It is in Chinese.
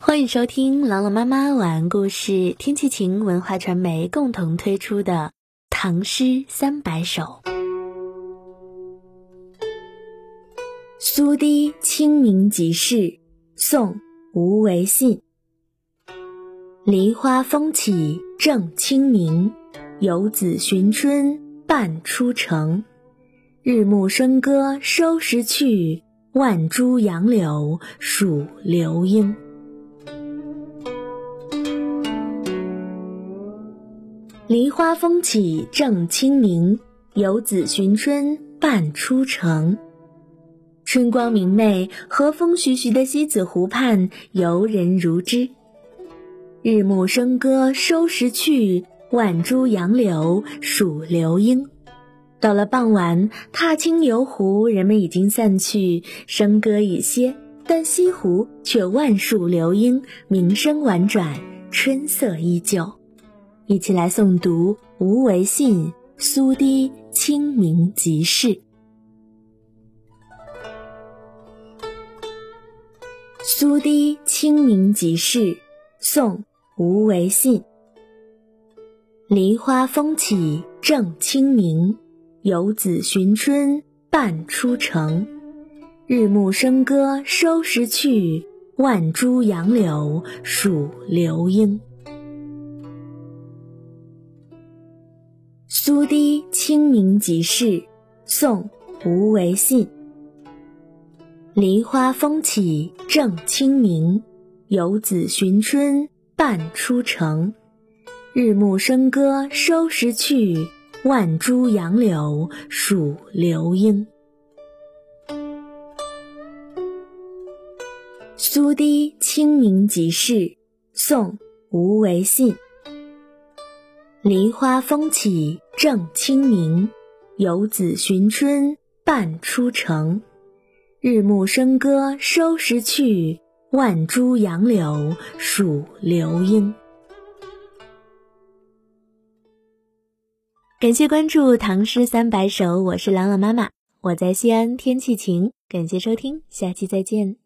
欢迎收听朗朗妈妈晚安故事，天气晴文化传媒共同推出的《唐诗三百首》。苏堤清明即事，宋·吴维信。梨花风起正清明，游子寻春半出城。日暮笙歌收拾去，万株杨柳数流莺。梨花风起正清明，游子寻春半出城。春光明媚，和风徐徐的西子湖畔，游人如织。日暮笙歌收拾去，万株杨柳数流莺。到了傍晚，踏青游湖，人们已经散去，笙歌已歇，但西湖却万树流莺，鸣声婉转，春色依旧。一起来诵读吴维信《苏堤清明即事》。《苏堤清明即事》宋·吴维信。梨花风起正清明，游子寻春半出城。日暮笙歌收拾去，万株杨柳数流莺。苏堤清明即事，宋·吴维信。梨花风起正清明，游子寻春半出城。日暮笙歌收拾去，万株杨柳数流莺。苏堤清明即事，宋·吴维信。梨花风起正清明，游子寻春半出城。日暮笙歌收拾去，万株杨柳数流莺。感谢关注《唐诗三百首》，我是朗朗妈妈，我在西安，天气晴。感谢收听，下期再见。